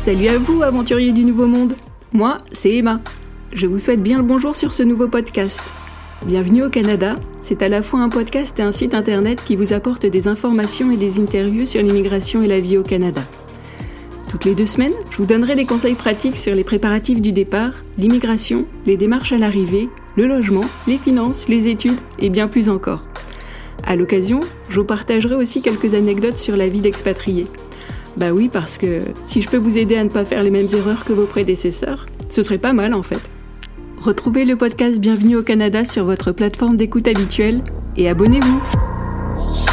Salut à vous, aventuriers du Nouveau Monde. Moi, c'est Emma. Je vous souhaite bien le bonjour sur ce nouveau podcast. Bienvenue au Canada. C'est à la fois un podcast et un site internet qui vous apporte des informations et des interviews sur l'immigration et la vie au Canada. Toutes les deux semaines, je vous donnerai des conseils pratiques sur les préparatifs du départ, l'immigration, les démarches à l'arrivée, le logement, les finances, les études et bien plus encore. À l'occasion, je vous partagerai aussi quelques anecdotes sur la vie d'expatrié. Bah oui, parce que si je peux vous aider à ne pas faire les mêmes erreurs que vos prédécesseurs, ce serait pas mal en fait. Retrouvez le podcast Bienvenue au Canada sur votre plateforme d'écoute habituelle et abonnez-vous.